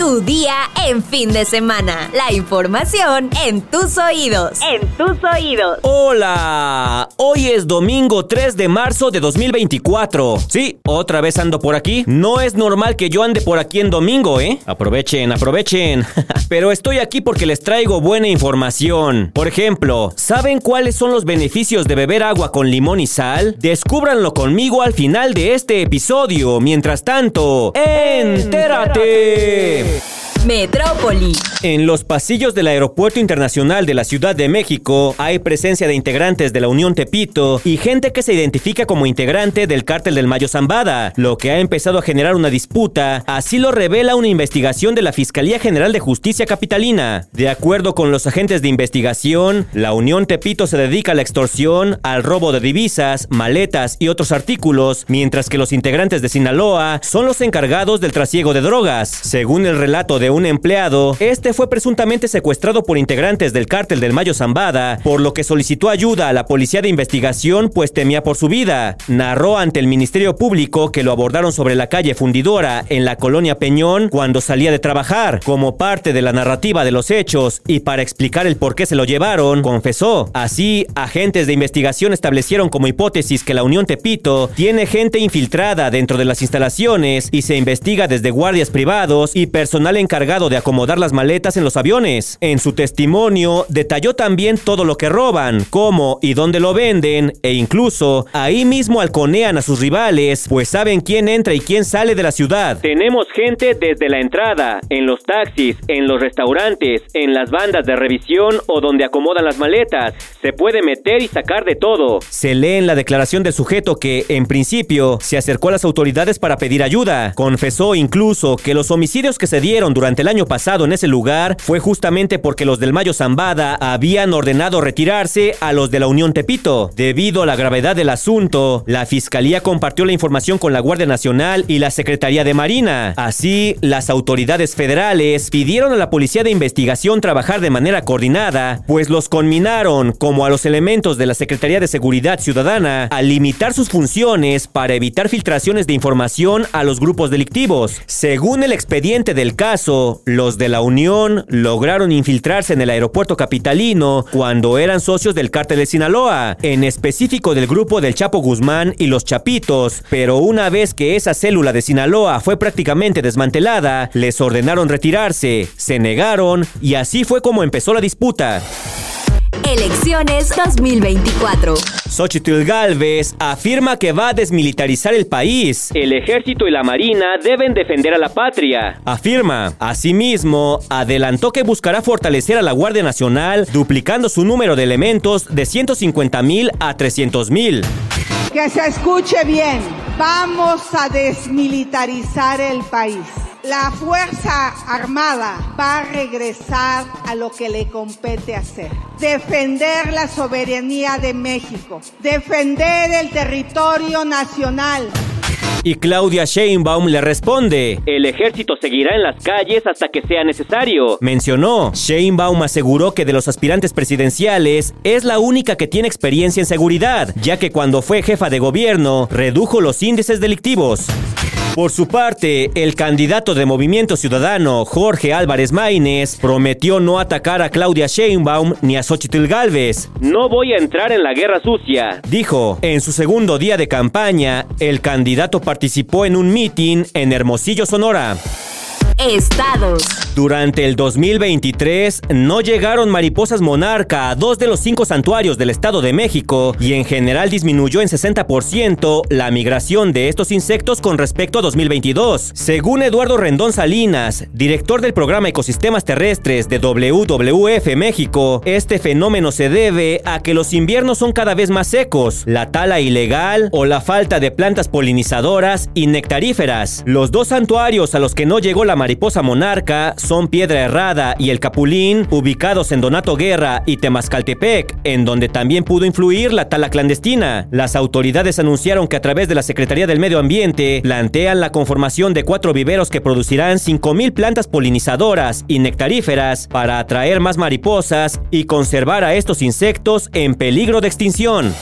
Tu día en fin de semana. La información en tus oídos. En tus oídos. Hola, hoy es domingo 3 de marzo de 2024. Sí, otra vez ando por aquí. No es normal que yo ande por aquí en domingo, ¿eh? Aprovechen, aprovechen. Pero estoy aquí porque les traigo buena información. Por ejemplo, ¿saben cuáles son los beneficios de beber agua con limón y sal? Descúbranlo conmigo al final de este episodio. Mientras tanto, entérate. Hey. Metrópoli. En los pasillos del Aeropuerto Internacional de la Ciudad de México hay presencia de integrantes de la Unión Tepito y gente que se identifica como integrante del cártel del Mayo Zambada, lo que ha empezado a generar una disputa, así lo revela una investigación de la Fiscalía General de Justicia Capitalina. De acuerdo con los agentes de investigación, la Unión Tepito se dedica a la extorsión, al robo de divisas, maletas y otros artículos, mientras que los integrantes de Sinaloa son los encargados del trasiego de drogas. Según el relato de un empleado, este fue presuntamente secuestrado por integrantes del cártel del Mayo Zambada, por lo que solicitó ayuda a la policía de investigación pues temía por su vida. Narró ante el Ministerio Público que lo abordaron sobre la calle Fundidora en la colonia Peñón cuando salía de trabajar. Como parte de la narrativa de los hechos y para explicar el por qué se lo llevaron, confesó. Así, agentes de investigación establecieron como hipótesis que la Unión Tepito tiene gente infiltrada dentro de las instalaciones y se investiga desde guardias privados y personal encargado de acomodar las maletas en los aviones. En su testimonio, detalló también todo lo que roban, cómo y dónde lo venden, e incluso ahí mismo halconean a sus rivales, pues saben quién entra y quién sale de la ciudad. Tenemos gente desde la entrada, en los taxis, en los restaurantes, en las bandas de revisión o donde acomodan las maletas. Se puede meter y sacar de todo. Se lee en la declaración del sujeto que, en principio, se acercó a las autoridades para pedir ayuda. Confesó incluso que los homicidios que se dieron durante el año pasado en ese lugar fue justamente porque los del Mayo Zambada habían ordenado retirarse a los de la Unión Tepito. Debido a la gravedad del asunto, la Fiscalía compartió la información con la Guardia Nacional y la Secretaría de Marina. Así, las autoridades federales pidieron a la Policía de Investigación trabajar de manera coordinada, pues los conminaron, como a los elementos de la Secretaría de Seguridad Ciudadana, a limitar sus funciones para evitar filtraciones de información a los grupos delictivos. Según el expediente del caso, los de la Unión lograron infiltrarse en el aeropuerto capitalino cuando eran socios del cártel de Sinaloa, en específico del grupo del Chapo Guzmán y los Chapitos, pero una vez que esa célula de Sinaloa fue prácticamente desmantelada, les ordenaron retirarse, se negaron y así fue como empezó la disputa. Elecciones 2024. Xochitl Galvez afirma que va a desmilitarizar el país. El ejército y la marina deben defender a la patria. Afirma. Asimismo, adelantó que buscará fortalecer a la Guardia Nacional, duplicando su número de elementos de 150 mil a 300 mil. Que se escuche bien. Vamos a desmilitarizar el país. La Fuerza Armada va a regresar a lo que le compete hacer. Defender la soberanía de México. Defender el territorio nacional. Y Claudia Sheinbaum le responde, el ejército seguirá en las calles hasta que sea necesario. Mencionó, Sheinbaum aseguró que de los aspirantes presidenciales es la única que tiene experiencia en seguridad, ya que cuando fue jefa de gobierno redujo los índices delictivos. Por su parte, el candidato de Movimiento Ciudadano, Jorge Álvarez Maínez, prometió no atacar a Claudia Sheinbaum ni a Xochitl Galvez. No voy a entrar en la guerra sucia, dijo. En su segundo día de campaña, el candidato participó en un mitin en Hermosillo, Sonora. Estados. Durante el 2023 no llegaron mariposas monarca a dos de los cinco santuarios del Estado de México y en general disminuyó en 60% la migración de estos insectos con respecto a 2022. Según Eduardo Rendón Salinas, director del programa Ecosistemas Terrestres de WWF México, este fenómeno se debe a que los inviernos son cada vez más secos, la tala ilegal o la falta de plantas polinizadoras y nectaríferas. Los dos santuarios a los que no llegó la mariposa monarca son Piedra Errada y El Capulín, ubicados en Donato Guerra y Temascaltepec, en donde también pudo influir la tala clandestina. Las autoridades anunciaron que a través de la Secretaría del Medio Ambiente plantean la conformación de cuatro viveros que producirán 5.000 plantas polinizadoras y nectaríferas para atraer más mariposas y conservar a estos insectos en peligro de extinción.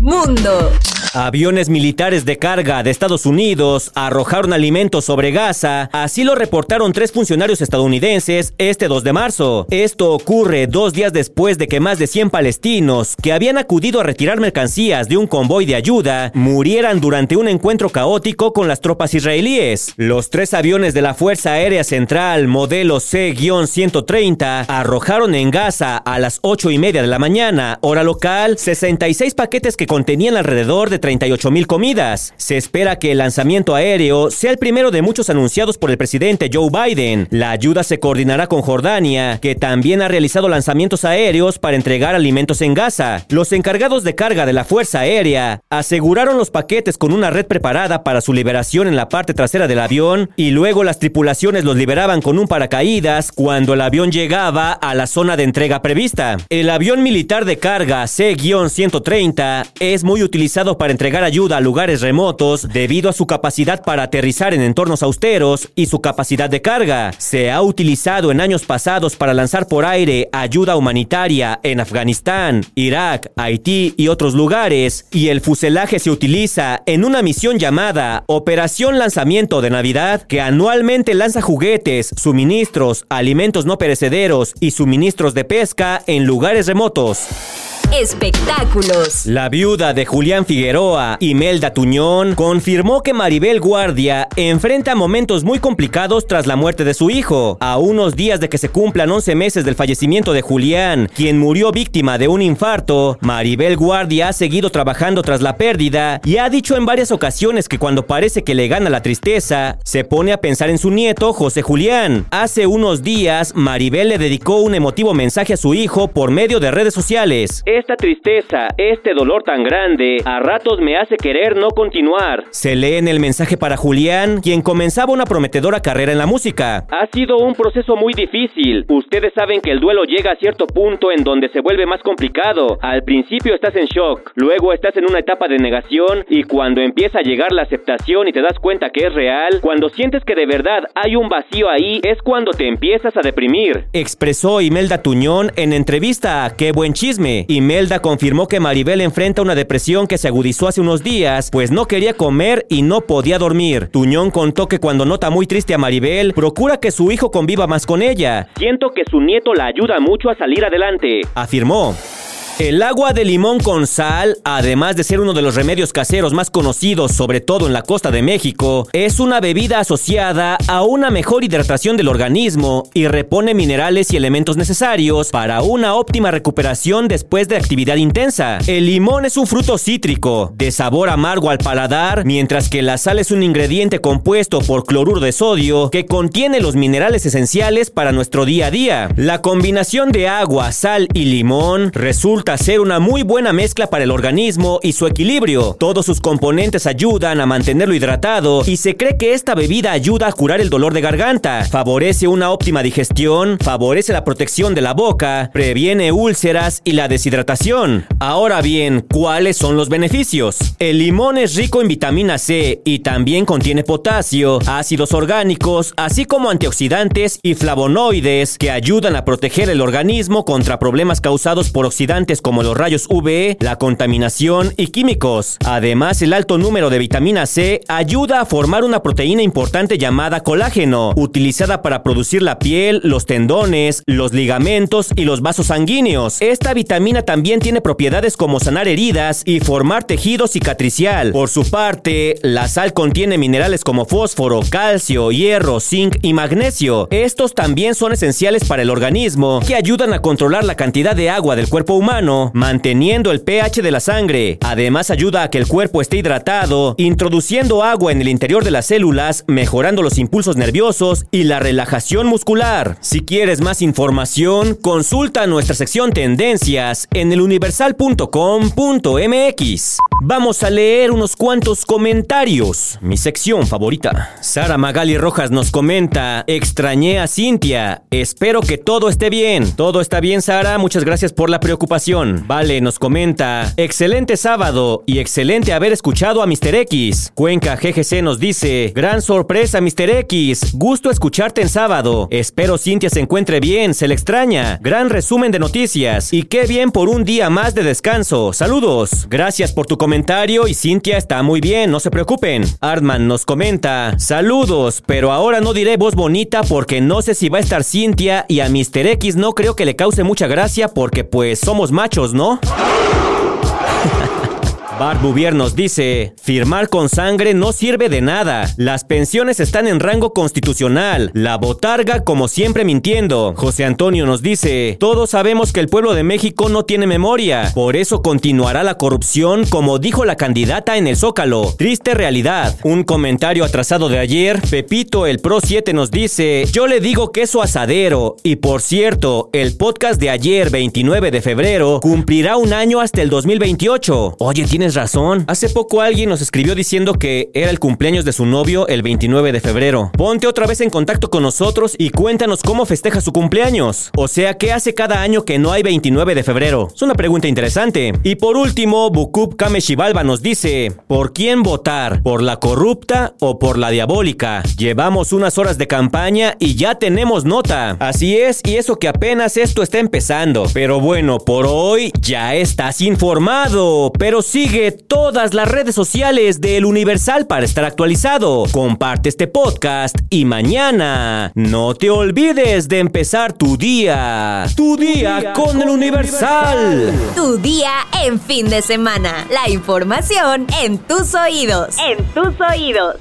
Mundo. Aviones militares de carga de Estados Unidos arrojaron alimentos sobre Gaza, así lo reportaron tres funcionarios estadounidenses este 2 de marzo. Esto ocurre dos días después de que más de 100 palestinos que habían acudido a retirar mercancías de un convoy de ayuda murieran durante un encuentro caótico con las tropas israelíes. Los tres aviones de la Fuerza Aérea Central modelo C-130 arrojaron en Gaza a las 8 y media de la mañana, hora local, 66 paquetes que contenían alrededor de 38 mil comidas. Se espera que el lanzamiento aéreo sea el primero de muchos anunciados por el presidente Joe Biden. La ayuda se coordinará con Jordania, que también ha realizado lanzamientos aéreos para entregar alimentos en Gaza. Los encargados de carga de la Fuerza Aérea aseguraron los paquetes con una red preparada para su liberación en la parte trasera del avión y luego las tripulaciones los liberaban con un paracaídas cuando el avión llegaba a la zona de entrega prevista. El avión militar de carga C-130 es muy utilizado para entregar ayuda a lugares remotos debido a su capacidad para aterrizar en entornos austeros y su capacidad de carga. Se ha utilizado en años pasados para lanzar por aire ayuda humanitaria en Afganistán, Irak, Haití y otros lugares, y el fuselaje se utiliza en una misión llamada Operación Lanzamiento de Navidad, que anualmente lanza juguetes, suministros, alimentos no perecederos y suministros de pesca en lugares remotos espectáculos. La viuda de Julián Figueroa, Imelda Tuñón, confirmó que Maribel Guardia enfrenta momentos muy complicados tras la muerte de su hijo. A unos días de que se cumplan 11 meses del fallecimiento de Julián, quien murió víctima de un infarto, Maribel Guardia ha seguido trabajando tras la pérdida y ha dicho en varias ocasiones que cuando parece que le gana la tristeza, se pone a pensar en su nieto, José Julián. Hace unos días, Maribel le dedicó un emotivo mensaje a su hijo por medio de redes sociales. Esta tristeza, este dolor tan grande, a ratos me hace querer no continuar. Se lee en el mensaje para Julián, quien comenzaba una prometedora carrera en la música. Ha sido un proceso muy difícil. Ustedes saben que el duelo llega a cierto punto en donde se vuelve más complicado. Al principio estás en shock, luego estás en una etapa de negación y cuando empieza a llegar la aceptación y te das cuenta que es real, cuando sientes que de verdad hay un vacío ahí, es cuando te empiezas a deprimir. Expresó Imelda Tuñón en entrevista a Qué buen chisme. Imelda confirmó que Maribel enfrenta una depresión que se agudizó hace unos días, pues no quería comer y no podía dormir. Tuñón contó que cuando nota muy triste a Maribel, procura que su hijo conviva más con ella. Siento que su nieto la ayuda mucho a salir adelante. Afirmó. El agua de limón con sal, además de ser uno de los remedios caseros más conocidos, sobre todo en la costa de México, es una bebida asociada a una mejor hidratación del organismo y repone minerales y elementos necesarios para una óptima recuperación después de actividad intensa. El limón es un fruto cítrico, de sabor amargo al paladar, mientras que la sal es un ingrediente compuesto por cloruro de sodio que contiene los minerales esenciales para nuestro día a día. La combinación de agua, sal y limón resulta ser una muy buena mezcla para el organismo y su equilibrio. Todos sus componentes ayudan a mantenerlo hidratado y se cree que esta bebida ayuda a curar el dolor de garganta, favorece una óptima digestión, favorece la protección de la boca, previene úlceras y la deshidratación. Ahora bien, ¿cuáles son los beneficios? El limón es rico en vitamina C y también contiene potasio, ácidos orgánicos, así como antioxidantes y flavonoides que ayudan a proteger el organismo contra problemas causados por oxidantes como los rayos UV, la contaminación y químicos. Además, el alto número de vitamina C ayuda a formar una proteína importante llamada colágeno, utilizada para producir la piel, los tendones, los ligamentos y los vasos sanguíneos. Esta vitamina también tiene propiedades como sanar heridas y formar tejido cicatricial. Por su parte, la sal contiene minerales como fósforo, calcio, hierro, zinc y magnesio. Estos también son esenciales para el organismo, que ayudan a controlar la cantidad de agua del cuerpo humano manteniendo el pH de la sangre. Además ayuda a que el cuerpo esté hidratado, introduciendo agua en el interior de las células, mejorando los impulsos nerviosos y la relajación muscular. Si quieres más información, consulta nuestra sección Tendencias en eluniversal.com.mx. Vamos a leer unos cuantos comentarios. Mi sección favorita. Sara Magali Rojas nos comenta, extrañé a Cintia. Espero que todo esté bien. Todo está bien, Sara. Muchas gracias por la preocupación. Vale, nos comenta, excelente sábado y excelente haber escuchado a Mr. X. Cuenca GGC nos dice, gran sorpresa Mr. X, gusto escucharte en sábado. Espero Cintia se encuentre bien, se le extraña. Gran resumen de noticias y qué bien por un día más de descanso. Saludos. Gracias por tu comentario y Cintia está muy bien, no se preocupen. Artman nos comenta, saludos, pero ahora no diré voz bonita porque no sé si va a estar Cintia y a Mr. X no creo que le cause mucha gracia porque pues somos machos, ¿no? Barbuvier nos dice, firmar con sangre no sirve de nada. Las pensiones están en rango constitucional. La botarga como siempre mintiendo. José Antonio nos dice, todos sabemos que el pueblo de México no tiene memoria. Por eso continuará la corrupción como dijo la candidata en el Zócalo. Triste realidad. Un comentario atrasado de ayer, Pepito el Pro 7 nos dice, yo le digo queso asadero. Y por cierto, el podcast de ayer 29 de febrero cumplirá un año hasta el 2028. Oye, tienes razón. Hace poco alguien nos escribió diciendo que era el cumpleaños de su novio el 29 de febrero. Ponte otra vez en contacto con nosotros y cuéntanos cómo festeja su cumpleaños. O sea, ¿qué hace cada año que no hay 29 de febrero? Es una pregunta interesante. Y por último, Bukub Kameshibalba nos dice, ¿por quién votar? ¿Por la corrupta o por la diabólica? Llevamos unas horas de campaña y ya tenemos nota. Así es, y eso que apenas esto está empezando. Pero bueno, por hoy ya estás informado. Pero sigue todas las redes sociales del Universal para estar actualizado. Comparte este podcast y mañana no te olvides de empezar tu día. Tu, día, con, el Universal. Tu día en fin de semana. La información en tus oídos. En tus oídos.